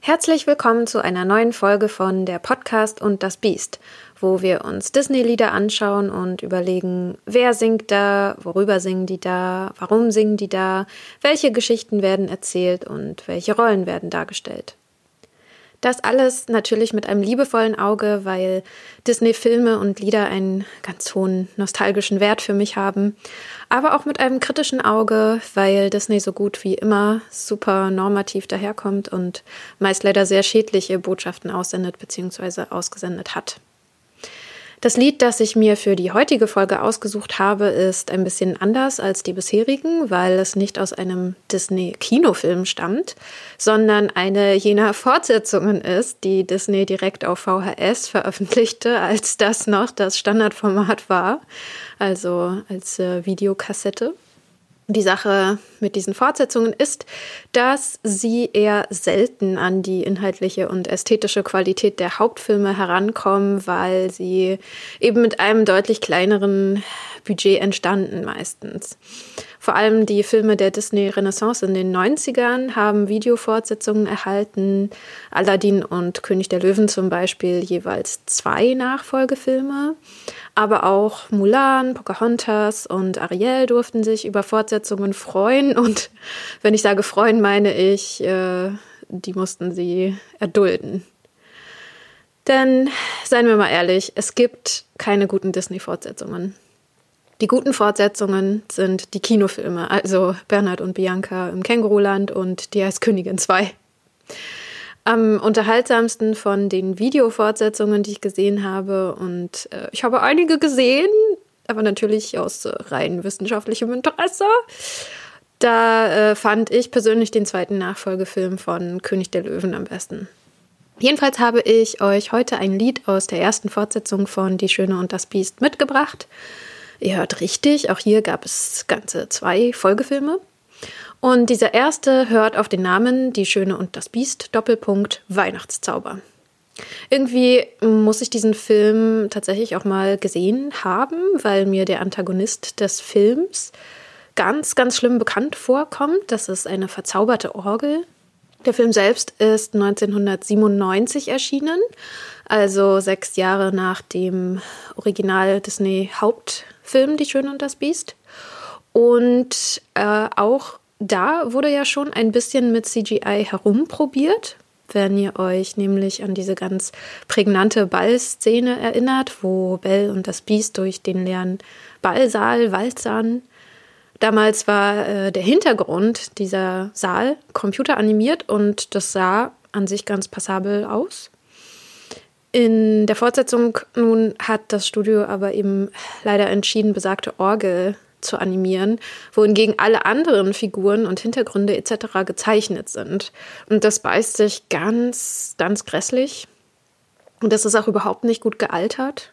Herzlich willkommen zu einer neuen Folge von der Podcast und das Biest, wo wir uns Disney-Lieder anschauen und überlegen, wer singt da, worüber singen die da, warum singen die da, welche Geschichten werden erzählt und welche Rollen werden dargestellt. Das alles natürlich mit einem liebevollen Auge, weil Disney-Filme und Lieder einen ganz hohen nostalgischen Wert für mich haben. Aber auch mit einem kritischen Auge, weil Disney so gut wie immer super normativ daherkommt und meist leider sehr schädliche Botschaften aussendet bzw. ausgesendet hat. Das Lied, das ich mir für die heutige Folge ausgesucht habe, ist ein bisschen anders als die bisherigen, weil es nicht aus einem Disney-Kinofilm stammt, sondern eine jener Fortsetzungen ist, die Disney direkt auf VHS veröffentlichte, als das noch das Standardformat war, also als äh, Videokassette. Die Sache mit diesen Fortsetzungen ist, dass sie eher selten an die inhaltliche und ästhetische Qualität der Hauptfilme herankommen, weil sie eben mit einem deutlich kleineren Budget entstanden meistens. Vor allem die Filme der Disney Renaissance in den 90ern haben Videofortsetzungen erhalten. Aladdin und König der Löwen zum Beispiel jeweils zwei Nachfolgefilme. Aber auch Mulan, Pocahontas und Ariel durften sich über Fortsetzungen freuen. Und wenn ich sage freuen, meine ich, äh, die mussten sie erdulden. Denn, seien wir mal ehrlich, es gibt keine guten Disney-Fortsetzungen. Die guten Fortsetzungen sind die Kinofilme, also Bernhard und Bianca im Känguruland und Die Eiskönigin 2. Am unterhaltsamsten von den Videofortsetzungen, die ich gesehen habe, und äh, ich habe einige gesehen, aber natürlich aus äh, rein wissenschaftlichem Interesse. Da äh, fand ich persönlich den zweiten Nachfolgefilm von König der Löwen am besten. Jedenfalls habe ich euch heute ein Lied aus der ersten Fortsetzung von Die Schöne und das Biest mitgebracht. Ihr hört richtig, auch hier gab es ganze zwei Folgefilme. Und dieser erste hört auf den Namen Die Schöne und das Biest, Doppelpunkt Weihnachtszauber. Irgendwie muss ich diesen Film tatsächlich auch mal gesehen haben, weil mir der Antagonist des Films ganz, ganz schlimm bekannt vorkommt. Das ist eine verzauberte Orgel. Der Film selbst ist 1997 erschienen, also sechs Jahre nach dem Original Disney Haupt Film Die Schöne und das Biest. Und äh, auch da wurde ja schon ein bisschen mit CGI herumprobiert. Wenn ihr euch nämlich an diese ganz prägnante Ballszene erinnert, wo Belle und das Biest durch den leeren Ballsaal walzern. Damals war äh, der Hintergrund dieser Saal computeranimiert und das sah an sich ganz passabel aus. In der Fortsetzung nun hat das Studio aber eben leider entschieden, besagte Orgel zu animieren, wohingegen alle anderen Figuren und Hintergründe etc. gezeichnet sind. Und das beißt sich ganz, ganz grässlich. Und das ist auch überhaupt nicht gut gealtert.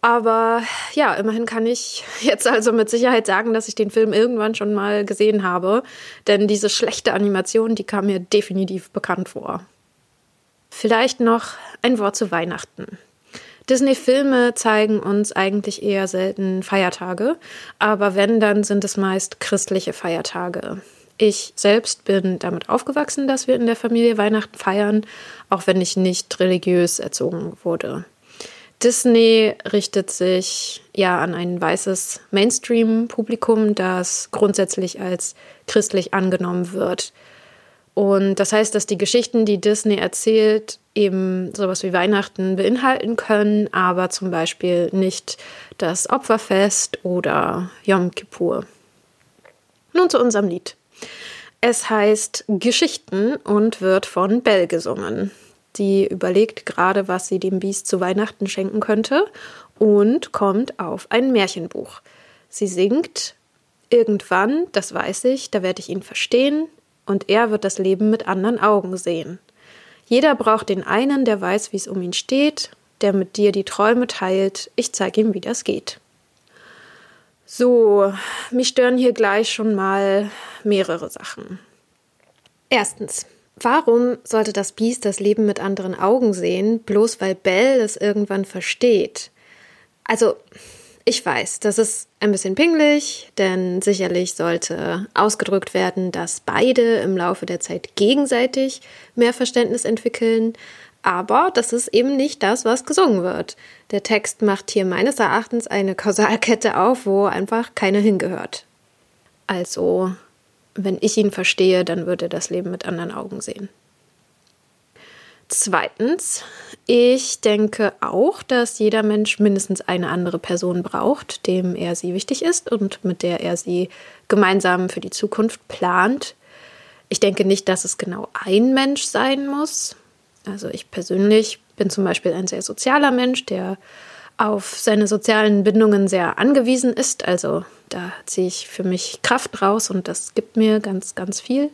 Aber ja, immerhin kann ich jetzt also mit Sicherheit sagen, dass ich den Film irgendwann schon mal gesehen habe. Denn diese schlechte Animation, die kam mir definitiv bekannt vor. Vielleicht noch ein Wort zu Weihnachten. Disney-Filme zeigen uns eigentlich eher selten Feiertage, aber wenn, dann sind es meist christliche Feiertage. Ich selbst bin damit aufgewachsen, dass wir in der Familie Weihnachten feiern, auch wenn ich nicht religiös erzogen wurde. Disney richtet sich ja an ein weißes Mainstream-Publikum, das grundsätzlich als christlich angenommen wird. Und das heißt, dass die Geschichten, die Disney erzählt, eben sowas wie Weihnachten beinhalten können, aber zum Beispiel nicht das Opferfest oder Yom Kippur. Nun zu unserem Lied. Es heißt Geschichten und wird von Belle gesungen. Sie überlegt gerade, was sie dem Biest zu Weihnachten schenken könnte und kommt auf ein Märchenbuch. Sie singt Irgendwann, das weiß ich, da werde ich ihn verstehen, und er wird das Leben mit anderen Augen sehen. Jeder braucht den einen, der weiß, wie es um ihn steht, der mit dir die Träume teilt. Ich zeige ihm, wie das geht. So, mich stören hier gleich schon mal mehrere Sachen. Erstens, warum sollte das Biest das Leben mit anderen Augen sehen, bloß weil Belle es irgendwann versteht? Also, Ich weiß, das ist ein bisschen pingelig, denn sicherlich sollte ausgedrückt werden, dass beide im Laufe der Zeit gegenseitig mehr Verständnis entwickeln. Aber das ist eben nicht das, was gesungen wird. Der Text macht hier meines Erachtens eine Kausalkette auf, wo einfach keine hingehört. Also, wenn ich ihn verstehe, dann würde er das Leben mit anderen Augen sehen. Zweitens, ich denke auch, dass jeder Mensch mindestens eine andere Person braucht, dem er sie wichtig ist und mit der er sie gemeinsam für die Zukunft plant. Ich denke nicht, dass es genau ein Mensch sein muss. Also ich persönlich bin zum Beispiel ein sehr sozialer Mensch, der auf seine sozialen Bindungen sehr angewiesen ist. Also da ziehe ich für mich Kraft raus und das gibt mir ganz, ganz viel.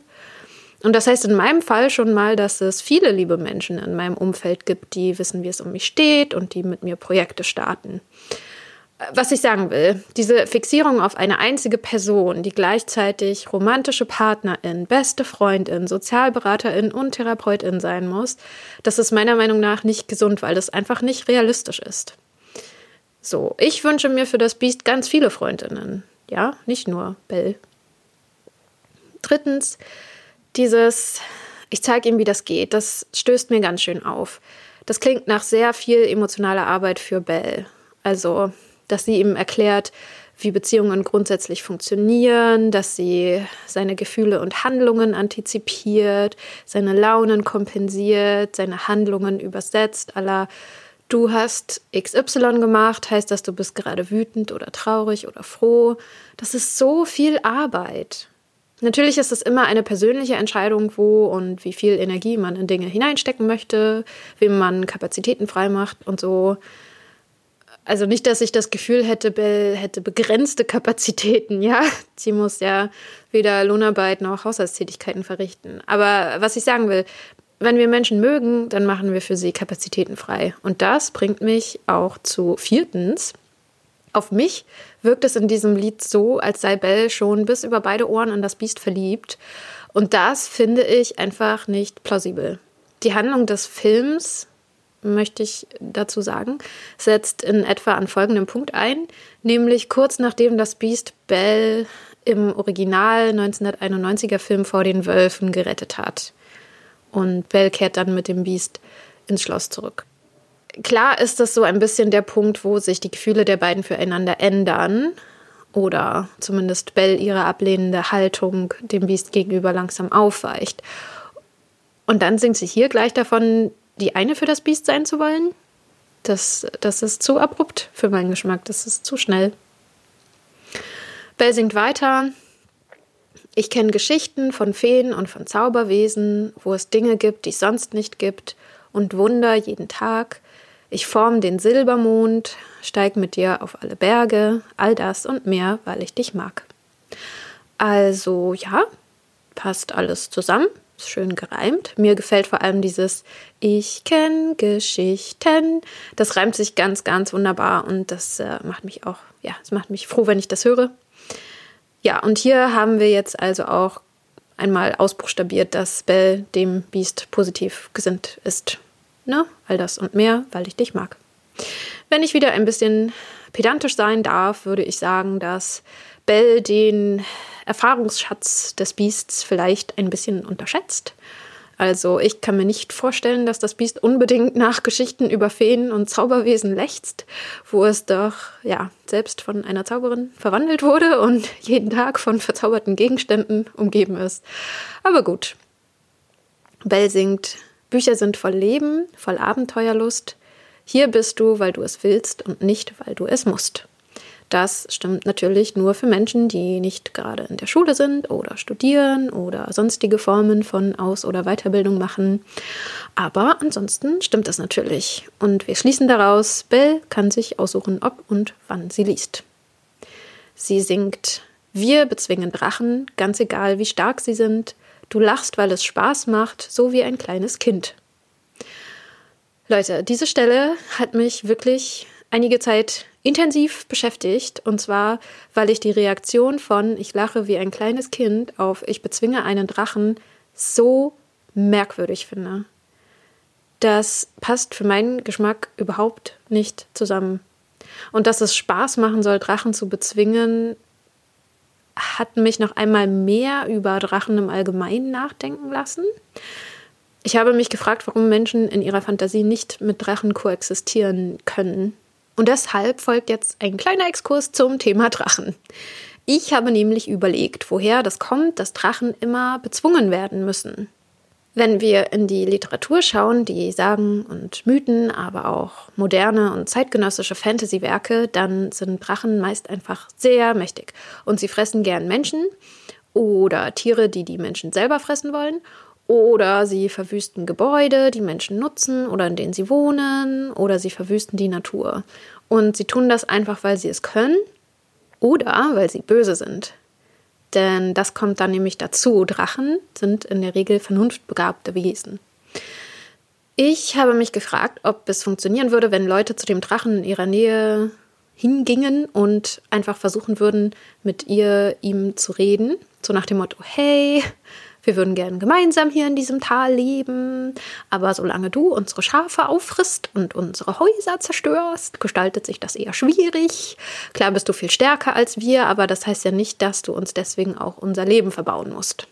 Und das heißt in meinem Fall schon mal, dass es viele liebe Menschen in meinem Umfeld gibt, die wissen, wie es um mich steht und die mit mir Projekte starten. Was ich sagen will, diese Fixierung auf eine einzige Person, die gleichzeitig romantische Partnerin, beste Freundin, Sozialberaterin und Therapeutin sein muss, das ist meiner Meinung nach nicht gesund, weil das einfach nicht realistisch ist. So, ich wünsche mir für das Biest ganz viele Freundinnen. Ja, nicht nur Belle. Drittens, dieses, ich zeige ihm, wie das geht, das stößt mir ganz schön auf. Das klingt nach sehr viel emotionaler Arbeit für Belle. Also, dass sie ihm erklärt, wie Beziehungen grundsätzlich funktionieren, dass sie seine Gefühle und Handlungen antizipiert, seine Launen kompensiert, seine Handlungen übersetzt, aller du hast XY gemacht, heißt das, du bist gerade wütend oder traurig oder froh. Das ist so viel Arbeit. Natürlich ist es immer eine persönliche Entscheidung, wo und wie viel Energie man in Dinge hineinstecken möchte, wem man Kapazitäten freimacht und so. Also nicht, dass ich das Gefühl hätte, Bell hätte begrenzte Kapazitäten, ja. Sie muss ja weder Lohnarbeit noch Haushaltstätigkeiten verrichten. Aber was ich sagen will, wenn wir Menschen mögen, dann machen wir für sie Kapazitäten frei. Und das bringt mich auch zu viertens, auf mich wirkt es in diesem Lied so, als sei Belle schon bis über beide Ohren in das Biest verliebt. Und das finde ich einfach nicht plausibel. Die Handlung des Films, möchte ich dazu sagen, setzt in etwa an folgendem Punkt ein, nämlich kurz nachdem das Biest Belle im Original 1991er Film vor den Wölfen gerettet hat. Und Belle kehrt dann mit dem Biest ins Schloss zurück klar ist das so ein bisschen der Punkt, wo sich die Gefühle der beiden füreinander ändern. Oder zumindest Belle ihre ablehnende Haltung dem Biest gegenüber langsam aufweicht. Und dann singt sie hier gleich davon, die eine für das Biest sein zu wollen. Das, das ist zu abrupt für meinen Geschmack. Das ist zu schnell. Belle singt weiter. Ich kenne Geschichten von Feen und von Zauberwesen, wo es Dinge gibt, die es sonst nicht gibt, und Wunder jeden Tag. Ich form den Silbermond, steig mit dir auf alle Berge, all das und mehr, weil ich dich mag. Also ja, passt alles zusammen, ist schön gereimt. Mir gefällt vor allem dieses Ich kenn Geschichten. Das reimt sich ganz, ganz wunderbar und das äh, macht mich auch, ja, es macht mich froh, wenn ich das höre. Ja, und hier haben wir jetzt also auch einmal ausbuchstabiert, dass Bell dem Biest positiv gesinnt ist. Ne? All das und mehr, weil ich dich mag. Wenn ich wieder ein bisschen pedantisch sein darf, würde ich sagen, dass Bell den Erfahrungsschatz des Biests vielleicht ein bisschen unterschätzt. Also ich kann mir nicht vorstellen, dass das Biest unbedingt nach Geschichten über Feen und Zauberwesen lechzt, wo es doch ja selbst von einer Zauberin verwandelt wurde und jeden Tag von verzauberten Gegenständen umgeben ist. Aber gut. Bell singt Bücher sind voll Leben, voll Abenteuerlust. Hier bist du, weil du es willst und nicht, weil du es musst. Das stimmt natürlich nur für Menschen, die nicht gerade in der Schule sind oder studieren oder sonstige Formen von Aus- oder Weiterbildung machen. Aber ansonsten stimmt das natürlich. Und wir schließen daraus, Belle kann sich aussuchen, ob und wann sie liest. Sie singt Wir bezwingen Drachen, ganz egal wie stark sie sind, Du lachst, weil es Spaß macht, so wie ein kleines Kind. Leute, diese Stelle hat mich wirklich einige Zeit intensiv beschäftigt. Und zwar, weil ich die Reaktion von Ich lache wie ein kleines Kind auf Ich bezwinge einen Drachen so merkwürdig finde. Das passt für meinen Geschmack überhaupt nicht zusammen. Und dass es Spaß machen soll, Drachen zu bezwingen, hat mich noch einmal mehr über Drachen im Allgemeinen nachdenken lassen. Ich habe mich gefragt, warum Menschen in ihrer Fantasie nicht mit Drachen koexistieren können. Und deshalb folgt jetzt ein kleiner Exkurs zum Thema Drachen. Ich habe nämlich überlegt, woher das kommt, dass Drachen immer bezwungen werden müssen. Wenn wir in die Literatur schauen, die Sagen und Mythen, aber auch moderne und zeitgenössische Fantasy-Werke, dann sind Drachen meist einfach sehr mächtig und sie fressen gern Menschen oder Tiere, die die Menschen selber fressen wollen oder sie verwüsten Gebäude, die Menschen nutzen oder in denen sie wohnen oder sie verwüsten die Natur. Und sie tun das einfach, weil sie es können oder weil sie böse sind. Denn das kommt dann nämlich dazu. Drachen sind in der Regel vernunftbegabte Wesen. Ich habe mich gefragt, ob es funktionieren würde, wenn Leute zu dem Drachen in ihrer Nähe hingingen und einfach versuchen würden, mit ihr ihm zu reden. So nach dem Motto, hey, wir würden gern gemeinsam hier in diesem Tal leben, aber solange du unsere Schafe auffrisst und unsere Häuser zerstörst, gestaltet sich das eher schwierig. Klar bist du viel stärker als wir, aber das heißt ja nicht, dass du uns deswegen auch unser Leben verbauen musst.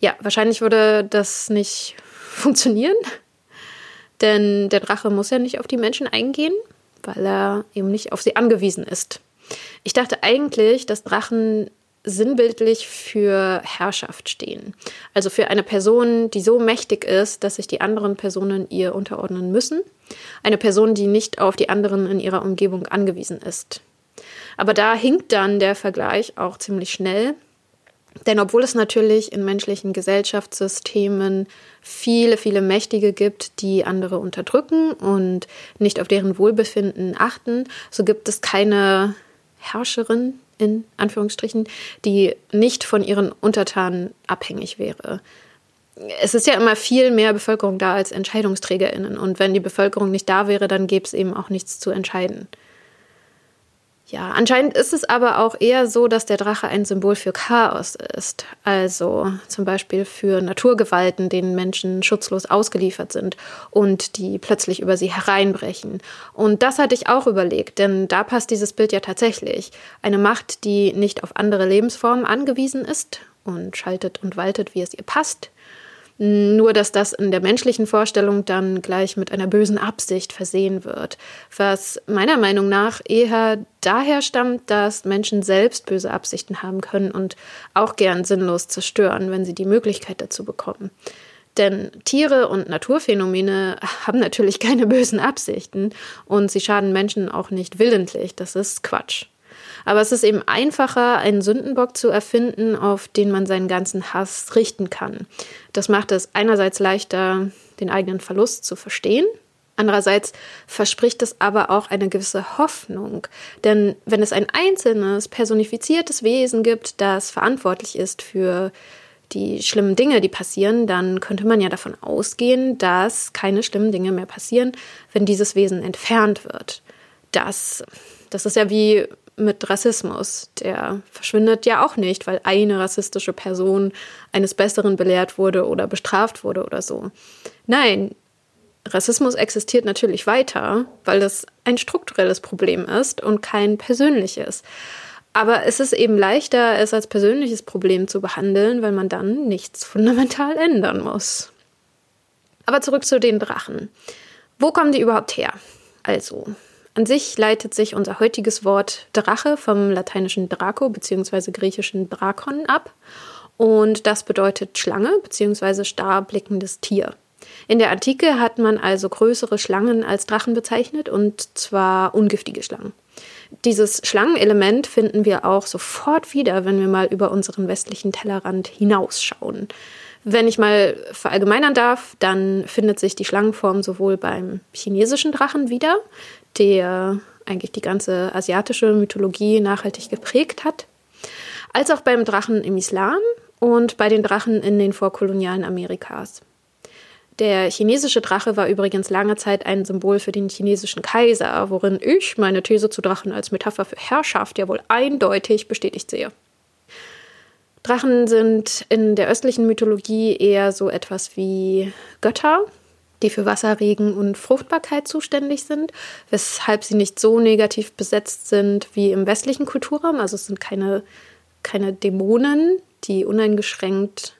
Ja, wahrscheinlich würde das nicht funktionieren, denn der Drache muss ja nicht auf die Menschen eingehen, weil er eben nicht auf sie angewiesen ist. Ich dachte eigentlich, dass Drachen sinnbildlich für Herrschaft stehen. Also für eine Person, die so mächtig ist, dass sich die anderen Personen ihr unterordnen müssen. Eine Person, die nicht auf die anderen in ihrer Umgebung angewiesen ist. Aber da hinkt dann der Vergleich auch ziemlich schnell. Denn obwohl es natürlich in menschlichen Gesellschaftssystemen viele, viele Mächtige gibt, die andere unterdrücken und nicht auf deren Wohlbefinden achten, so gibt es keine Herrscherin, in Anführungsstrichen, die nicht von ihren Untertanen abhängig wäre. Es ist ja immer viel mehr Bevölkerung da als EntscheidungsträgerInnen. Und wenn die Bevölkerung nicht da wäre, dann gäbe es eben auch nichts zu entscheiden. Ja, anscheinend ist es aber auch eher so, dass der Drache ein Symbol für Chaos ist. Also zum Beispiel für Naturgewalten, denen Menschen schutzlos ausgeliefert sind und die plötzlich über sie hereinbrechen. Und das hatte ich auch überlegt, denn da passt dieses Bild ja tatsächlich. Eine Macht, die nicht auf andere Lebensformen angewiesen ist und schaltet und waltet, wie es ihr passt, nur, dass das in der menschlichen Vorstellung dann gleich mit einer bösen Absicht versehen wird. Was meiner Meinung nach eher daher stammt, dass Menschen selbst böse Absichten haben können und auch gern sinnlos zerstören, wenn sie die Möglichkeit dazu bekommen. Denn Tiere und Naturphänomene haben natürlich keine bösen Absichten und sie schaden Menschen auch nicht willentlich. Das ist Quatsch. Aber es ist eben einfacher, einen Sündenbock zu erfinden, auf den man seinen ganzen Hass richten kann. Das macht es einerseits leichter, den eigenen Verlust zu verstehen. Andererseits verspricht es aber auch eine gewisse Hoffnung. Denn wenn es ein einzelnes, personifiziertes Wesen gibt, das verantwortlich ist für die schlimmen Dinge, die passieren, dann könnte man ja davon ausgehen, dass keine schlimmen Dinge mehr passieren, wenn dieses Wesen entfernt wird. Das, das ist ja wie mit Rassismus. Der verschwindet ja auch nicht, weil eine rassistische Person eines Besseren belehrt wurde oder bestraft wurde oder so. Nein, Rassismus existiert natürlich weiter, weil das ein strukturelles Problem ist und kein persönliches. Aber es ist eben leichter, es als persönliches Problem zu behandeln, weil man dann nichts fundamental ändern muss. Aber zurück zu den Drachen. Wo kommen die überhaupt her? Also, an sich leitet sich unser heutiges Wort Drache vom lateinischen Draco bzw. griechischen Drakon ab. Und das bedeutet Schlange bzw. starblickendes Tier. In der Antike hat man also größere Schlangen als Drachen bezeichnet und zwar ungiftige Schlangen. Dieses Schlangenelement finden wir auch sofort wieder, wenn wir mal über unseren westlichen Tellerrand hinausschauen. Wenn ich mal verallgemeinern darf, dann findet sich die Schlangenform sowohl beim chinesischen Drachen wieder, der eigentlich die ganze asiatische Mythologie nachhaltig geprägt hat, als auch beim Drachen im Islam und bei den Drachen in den vorkolonialen Amerikas. Der chinesische Drache war übrigens lange Zeit ein Symbol für den chinesischen Kaiser, worin ich meine These zu Drachen als Metapher für Herrschaft ja wohl eindeutig bestätigt sehe. Drachen sind in der östlichen Mythologie eher so etwas wie Götter, die für Wasser, Regen und Fruchtbarkeit zuständig sind, weshalb sie nicht so negativ besetzt sind wie im westlichen Kulturraum. Also es sind keine, keine Dämonen, die uneingeschränkt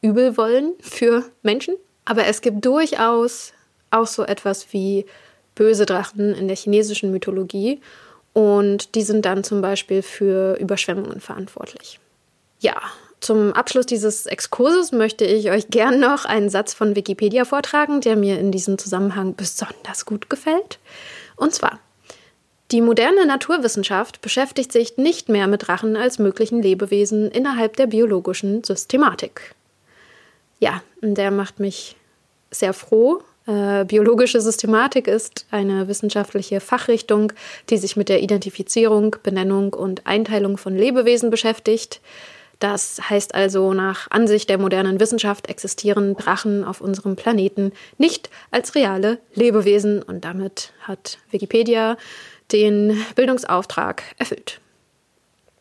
übel wollen für Menschen. Aber es gibt durchaus auch so etwas wie böse Drachen in der chinesischen Mythologie. Und die sind dann zum Beispiel für Überschwemmungen verantwortlich. Ja, zum Abschluss dieses Exkurses möchte ich euch gern noch einen Satz von Wikipedia vortragen, der mir in diesem Zusammenhang besonders gut gefällt. Und zwar, die moderne Naturwissenschaft beschäftigt sich nicht mehr mit Drachen als möglichen Lebewesen innerhalb der biologischen Systematik. Ja, der macht mich sehr froh. Äh, biologische Systematik ist eine wissenschaftliche Fachrichtung, die sich mit der Identifizierung, Benennung und Einteilung von Lebewesen beschäftigt. Das heißt also, nach Ansicht der modernen Wissenschaft existieren Drachen auf unserem Planeten nicht als reale Lebewesen und damit hat Wikipedia den Bildungsauftrag erfüllt.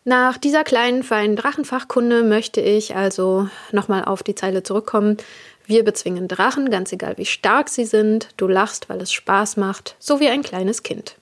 Nach dieser kleinen feinen Drachenfachkunde möchte ich also nochmal auf die Zeile zurückkommen. Wir bezwingen Drachen, ganz egal wie stark sie sind. Du lachst, weil es Spaß macht, so wie ein kleines Kind.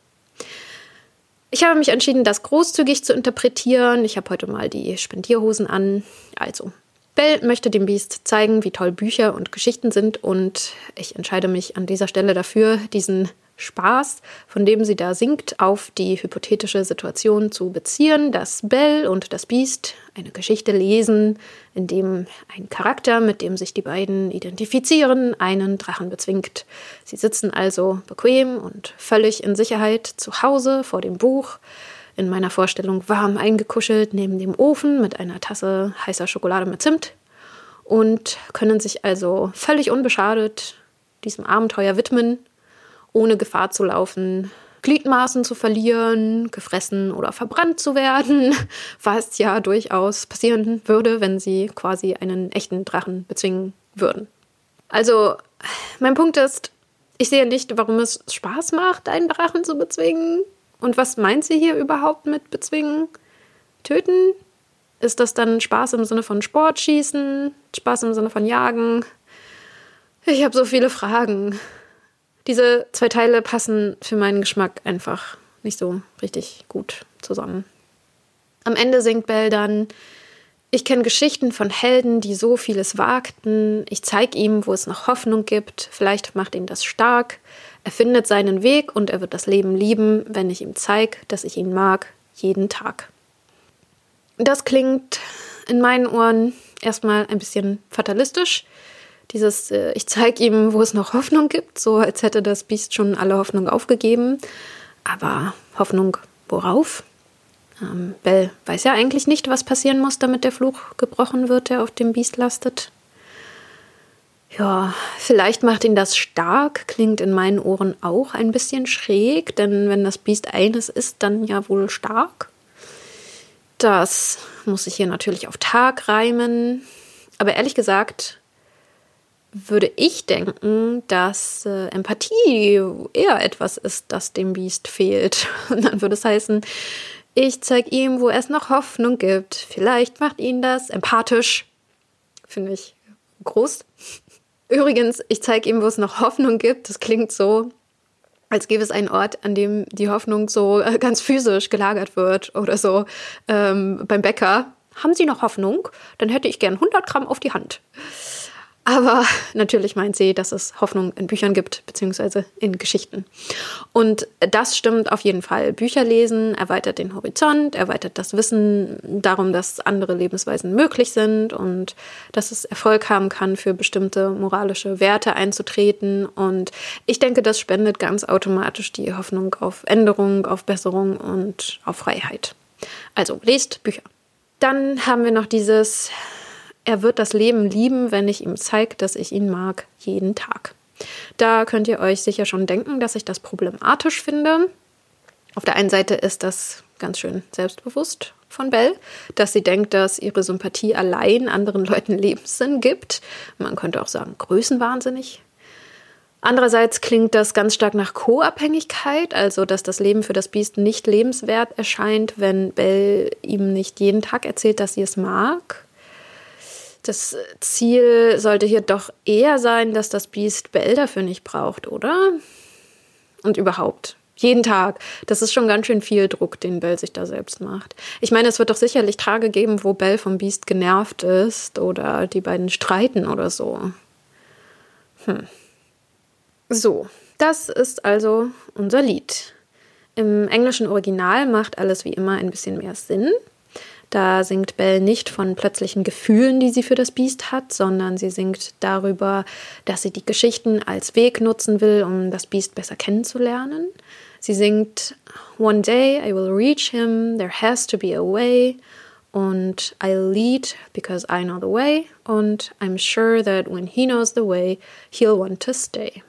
Ich habe mich entschieden, das großzügig zu interpretieren. Ich habe heute mal die Spendierhosen an. Also, Bell möchte dem Biest zeigen, wie toll Bücher und Geschichten sind und ich entscheide mich an dieser Stelle dafür, diesen Spaß, von dem sie da singt, auf die hypothetische Situation zu beziehen, dass Belle und das Biest eine Geschichte lesen, in dem ein Charakter, mit dem sich die beiden identifizieren, einen Drachen bezwingt. Sie sitzen also bequem und völlig in Sicherheit zu Hause vor dem Buch, in meiner Vorstellung warm eingekuschelt neben dem Ofen mit einer Tasse heißer Schokolade mit Zimt und können sich also völlig unbeschadet diesem Abenteuer widmen ohne Gefahr zu laufen, Gliedmaßen zu verlieren, gefressen oder verbrannt zu werden, was ja durchaus passieren würde, wenn sie quasi einen echten Drachen bezwingen würden. Also, mein Punkt ist, ich sehe nicht, warum es Spaß macht, einen Drachen zu bezwingen. Und was meint sie hier überhaupt mit bezwingen? Töten? Ist das dann Spaß im Sinne von Sportschießen? Spaß im Sinne von Jagen? Ich habe so viele Fragen. Diese zwei Teile passen für meinen Geschmack einfach nicht so richtig gut zusammen. Am Ende singt Bell dann, ich kenne Geschichten von Helden, die so vieles wagten. Ich zeige ihm, wo es noch Hoffnung gibt. Vielleicht macht ihn das stark. Er findet seinen Weg und er wird das Leben lieben, wenn ich ihm zeige, dass ich ihn mag, jeden Tag. Das klingt in meinen Ohren erstmal ein bisschen fatalistisch. Dieses, äh, ich zeige ihm, wo es noch Hoffnung gibt, so als hätte das Biest schon alle Hoffnung aufgegeben. Aber Hoffnung worauf? Ähm, Bell weiß ja eigentlich nicht, was passieren muss, damit der Fluch gebrochen wird, der auf dem Biest lastet. Ja, vielleicht macht ihn das stark, klingt in meinen Ohren auch ein bisschen schräg, denn wenn das Biest eines ist, dann ja wohl stark. Das muss ich hier natürlich auf Tag reimen. Aber ehrlich gesagt, würde ich denken, dass äh, Empathie eher etwas ist, das dem Biest fehlt. Und dann würde es heißen, ich zeige ihm, wo es noch Hoffnung gibt. Vielleicht macht ihn das empathisch. Finde ich groß. Übrigens, ich zeige ihm, wo es noch Hoffnung gibt. Das klingt so, als gäbe es einen Ort, an dem die Hoffnung so äh, ganz physisch gelagert wird oder so. Ähm, beim Bäcker. Haben Sie noch Hoffnung? Dann hätte ich gern 100 Gramm auf die Hand. Aber natürlich meint sie, dass es Hoffnung in Büchern gibt, beziehungsweise in Geschichten. Und das stimmt auf jeden Fall. Bücher lesen erweitert den Horizont, erweitert das Wissen darum, dass andere Lebensweisen möglich sind und dass es Erfolg haben kann, für bestimmte moralische Werte einzutreten. Und ich denke, das spendet ganz automatisch die Hoffnung auf Änderung, auf Besserung und auf Freiheit. Also lest Bücher. Dann haben wir noch dieses er wird das Leben lieben, wenn ich ihm zeige, dass ich ihn mag, jeden Tag. Da könnt ihr euch sicher schon denken, dass ich das problematisch finde. Auf der einen Seite ist das ganz schön selbstbewusst von Belle, dass sie denkt, dass ihre Sympathie allein anderen Leuten Lebenssinn gibt. Man könnte auch sagen, größenwahnsinnig. Andererseits klingt das ganz stark nach Co-Abhängigkeit, also dass das Leben für das Biest nicht lebenswert erscheint, wenn Belle ihm nicht jeden Tag erzählt, dass sie es mag. Das Ziel sollte hier doch eher sein, dass das Biest Bell dafür nicht braucht, oder? Und überhaupt, jeden Tag. Das ist schon ganz schön viel Druck, den Bell sich da selbst macht. Ich meine, es wird doch sicherlich Tage geben, wo Bell vom Biest genervt ist oder die beiden streiten oder so. Hm. So, das ist also unser Lied. Im englischen Original macht alles wie immer ein bisschen mehr Sinn. Da singt Belle nicht von plötzlichen Gefühlen, die sie für das Biest hat, sondern sie singt darüber, dass sie die Geschichten als Weg nutzen will, um das Biest besser kennenzulernen. Sie singt One day I will reach him, there has to be a way und I'll lead because I know the way und I'm sure that when he knows the way, he'll want to stay.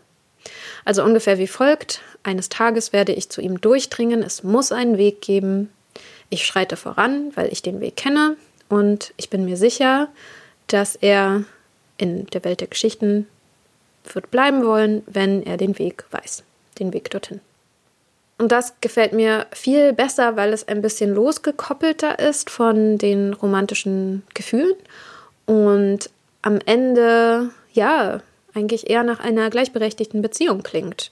Also ungefähr wie folgt. Eines Tages werde ich zu ihm durchdringen, es muss einen Weg geben, ich schreite voran, weil ich den Weg kenne und ich bin mir sicher, dass er in der Welt der Geschichten wird bleiben wollen, wenn er den Weg weiß, den Weg dorthin. Und das gefällt mir viel besser, weil es ein bisschen losgekoppelter ist von den romantischen Gefühlen und am Ende, ja, eigentlich eher nach einer gleichberechtigten Beziehung klingt.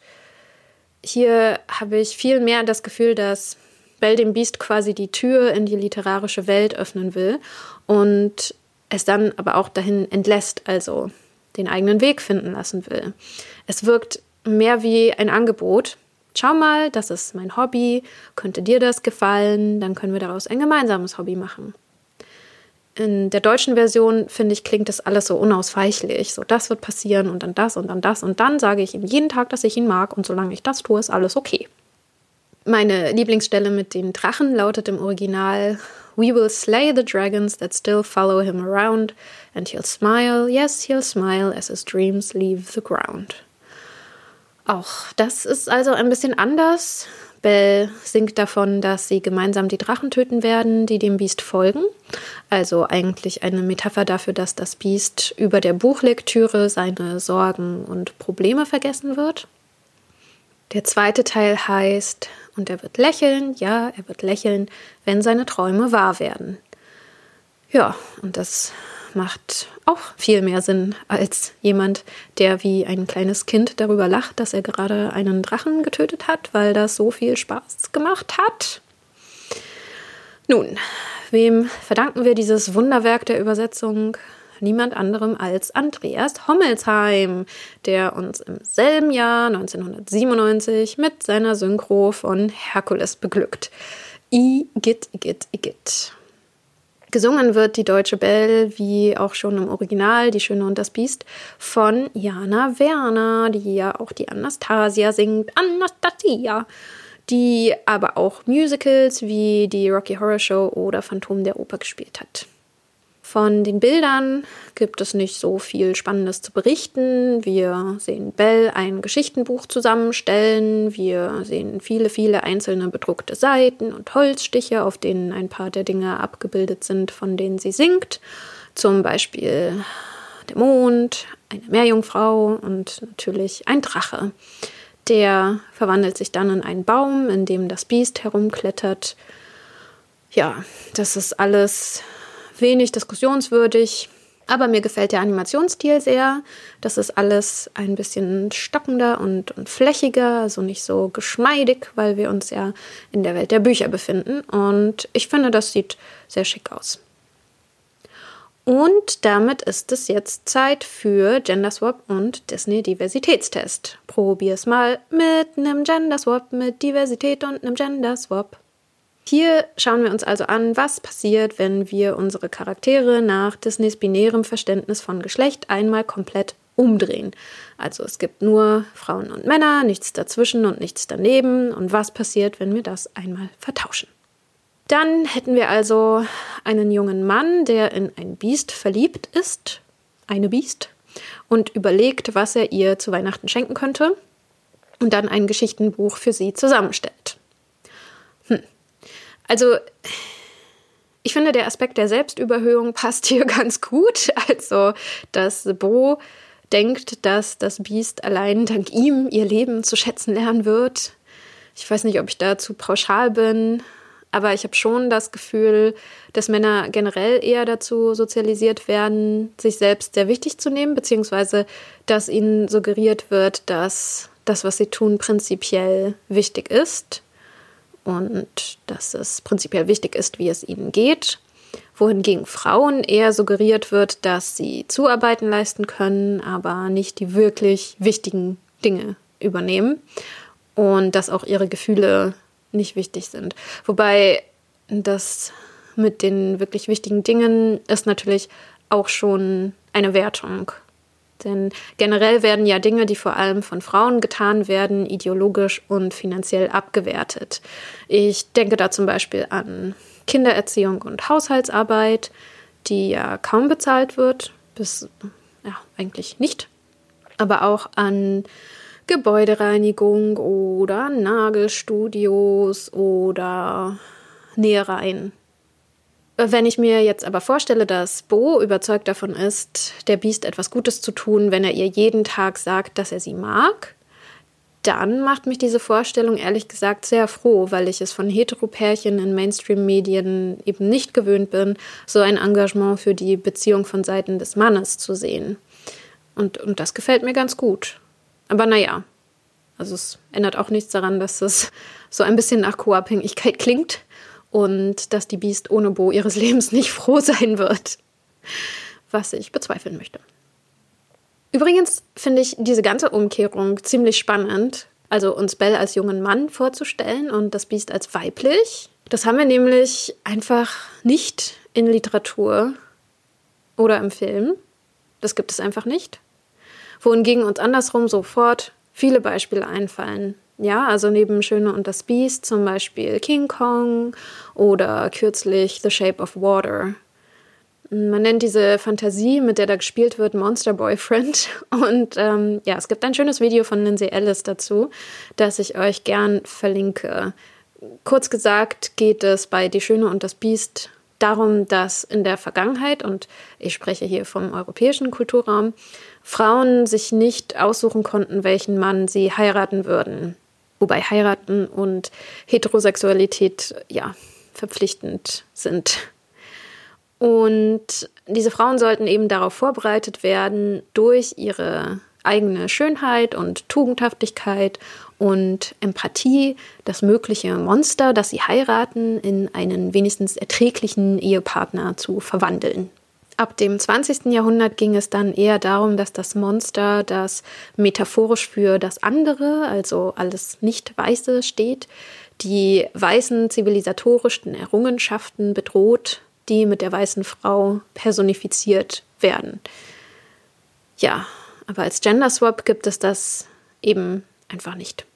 Hier habe ich viel mehr das Gefühl, dass Bell dem Biest quasi die Tür in die literarische Welt öffnen will und es dann aber auch dahin entlässt, also den eigenen Weg finden lassen will. Es wirkt mehr wie ein Angebot. Schau mal, das ist mein Hobby, könnte dir das gefallen, dann können wir daraus ein gemeinsames Hobby machen. In der deutschen Version, finde ich, klingt das alles so unausweichlich. So, das wird passieren und dann das und dann das und dann sage ich ihm jeden Tag, dass ich ihn mag und solange ich das tue, ist alles okay. Meine Lieblingsstelle mit den Drachen lautet im Original We will slay the dragons that still follow him around, and he'll smile, yes, he'll smile as his dreams leave the ground. Auch das ist also ein bisschen anders. Belle singt davon, dass sie gemeinsam die Drachen töten werden, die dem Biest folgen. Also eigentlich eine Metapher dafür, dass das Biest über der Buchlektüre seine Sorgen und Probleme vergessen wird. Der zweite Teil heißt und er wird lächeln, ja, er wird lächeln, wenn seine Träume wahr werden. Ja, und das macht auch viel mehr Sinn als jemand, der wie ein kleines Kind darüber lacht, dass er gerade einen Drachen getötet hat, weil das so viel Spaß gemacht hat. Nun, wem verdanken wir dieses Wunderwerk der Übersetzung? Niemand anderem als Andreas Hommelsheim, der uns im selben Jahr 1997 mit seiner Synchro von Herkules beglückt. Igitt, Igitt, Igitt. Gesungen wird die deutsche Belle, wie auch schon im Original, Die Schöne und das Biest, von Jana Werner, die ja auch die Anastasia singt. Anastasia! Die aber auch Musicals wie die Rocky Horror Show oder Phantom der Oper gespielt hat. Von den Bildern gibt es nicht so viel Spannendes zu berichten. Wir sehen Bell ein Geschichtenbuch zusammenstellen. Wir sehen viele, viele einzelne bedruckte Seiten und Holzstiche, auf denen ein paar der Dinge abgebildet sind, von denen sie singt. Zum Beispiel der Mond, eine Meerjungfrau und natürlich ein Drache. Der verwandelt sich dann in einen Baum, in dem das Biest herumklettert. Ja, das ist alles wenig diskussionswürdig. Aber mir gefällt der Animationsstil sehr. Das ist alles ein bisschen stockender und, und flächiger, also nicht so geschmeidig, weil wir uns ja in der Welt der Bücher befinden. Und ich finde, das sieht sehr schick aus. Und damit ist es jetzt Zeit für Genderswap und Disney Diversitätstest. Probier's mal mit einem Genderswap, mit Diversität und einem Genderswap. Hier schauen wir uns also an, was passiert, wenn wir unsere Charaktere nach Disneys binärem Verständnis von Geschlecht einmal komplett umdrehen. Also es gibt nur Frauen und Männer, nichts dazwischen und nichts daneben. Und was passiert, wenn wir das einmal vertauschen? Dann hätten wir also einen jungen Mann, der in ein Biest verliebt ist, eine Biest, und überlegt, was er ihr zu Weihnachten schenken könnte und dann ein Geschichtenbuch für sie zusammenstellt. Also, ich finde, der Aspekt der Selbstüberhöhung passt hier ganz gut. Also, dass Bo denkt, dass das Biest allein dank ihm ihr Leben zu schätzen lernen wird. Ich weiß nicht, ob ich da zu pauschal bin, aber ich habe schon das Gefühl, dass Männer generell eher dazu sozialisiert werden, sich selbst sehr wichtig zu nehmen, beziehungsweise dass ihnen suggeriert wird, dass das, was sie tun, prinzipiell wichtig ist und dass es prinzipiell wichtig ist, wie es ihnen geht. Wohingegen Frauen eher suggeriert wird, dass sie Zuarbeiten leisten können, aber nicht die wirklich wichtigen Dinge übernehmen und dass auch ihre Gefühle nicht wichtig sind. Wobei das mit den wirklich wichtigen Dingen ist natürlich auch schon eine Wertung. Denn generell werden ja Dinge, die vor allem von Frauen getan werden, ideologisch und finanziell abgewertet. Ich denke da zum Beispiel an Kindererziehung und Haushaltsarbeit, die ja kaum bezahlt wird, bis ja eigentlich nicht. Aber auch an Gebäudereinigung oder Nagelstudios oder Nähereien. Wenn ich mir jetzt aber vorstelle, dass Bo überzeugt davon ist, der Biest etwas Gutes zu tun, wenn er ihr jeden Tag sagt, dass er sie mag, dann macht mich diese Vorstellung ehrlich gesagt sehr froh, weil ich es von Heteropärchen in Mainstream-Medien eben nicht gewöhnt bin, so ein Engagement für die Beziehung von Seiten des Mannes zu sehen. Und, und das gefällt mir ganz gut. Aber naja, also es ändert auch nichts daran, dass es so ein bisschen nach Co-Abhängigkeit klingt und dass die Biest ohne Bo ihres Lebens nicht froh sein wird. Was ich bezweifeln möchte. Übrigens finde ich diese ganze Umkehrung ziemlich spannend. Also uns Bell als jungen Mann vorzustellen und das Biest als weiblich. Das haben wir nämlich einfach nicht in Literatur oder im Film. Das gibt es einfach nicht wohingegen uns andersrum sofort viele Beispiele einfallen. Ja, also neben Schöne und das Biest zum Beispiel King Kong oder kürzlich The Shape of Water. Man nennt diese Fantasie, mit der da gespielt wird, Monster Boyfriend. Und ähm, ja, es gibt ein schönes Video von Lindsay Ellis dazu, das ich euch gern verlinke. Kurz gesagt geht es bei Die Schöne und das Biest darum, dass in der Vergangenheit, und ich spreche hier vom europäischen Kulturraum, Frauen sich nicht aussuchen konnten, welchen Mann sie heiraten würden. Wobei heiraten und Heterosexualität ja verpflichtend sind. Und diese Frauen sollten eben darauf vorbereitet werden, durch ihre eigene Schönheit und Tugendhaftigkeit und Empathie das mögliche Monster, das sie heiraten, in einen wenigstens erträglichen Ehepartner zu verwandeln. Ab dem 20. Jahrhundert ging es dann eher darum, dass das Monster, das metaphorisch für das andere, also alles Nicht-Weiße steht, die weißen zivilisatorischen Errungenschaften bedroht, die mit der weißen Frau personifiziert werden. Ja, aber als Gender Swap gibt es das eben einfach nicht.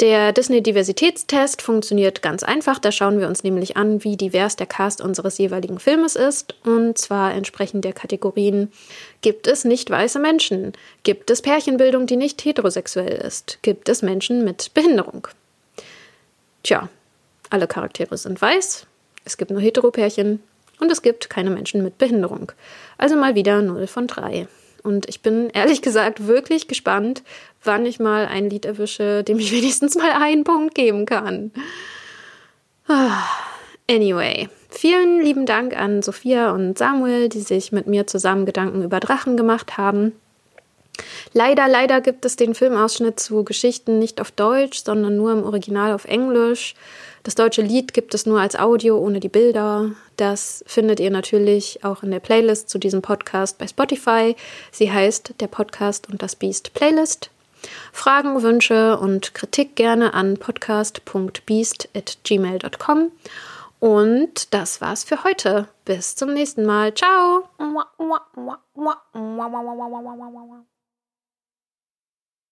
Der Disney-Diversitätstest funktioniert ganz einfach. Da schauen wir uns nämlich an, wie divers der Cast unseres jeweiligen Filmes ist. Und zwar entsprechend der Kategorien: Gibt es nicht weiße Menschen? Gibt es Pärchenbildung, die nicht heterosexuell ist? Gibt es Menschen mit Behinderung? Tja, alle Charaktere sind weiß. Es gibt nur Heteropärchen. Und es gibt keine Menschen mit Behinderung. Also mal wieder 0 von 3. Und ich bin ehrlich gesagt wirklich gespannt, wann ich mal ein Lied erwische, dem ich wenigstens mal einen Punkt geben kann. Ah, anyway, vielen lieben Dank an Sophia und Samuel, die sich mit mir zusammen Gedanken über Drachen gemacht haben. Leider, leider gibt es den Filmausschnitt zu Geschichten nicht auf Deutsch, sondern nur im Original auf Englisch. Das deutsche Lied gibt es nur als Audio ohne die Bilder. Das findet ihr natürlich auch in der Playlist zu diesem Podcast bei Spotify. Sie heißt Der Podcast und das Beast Playlist. Fragen, Wünsche und Kritik gerne an podcast.beast.gmail.com. Und das war's für heute. Bis zum nächsten Mal. Ciao!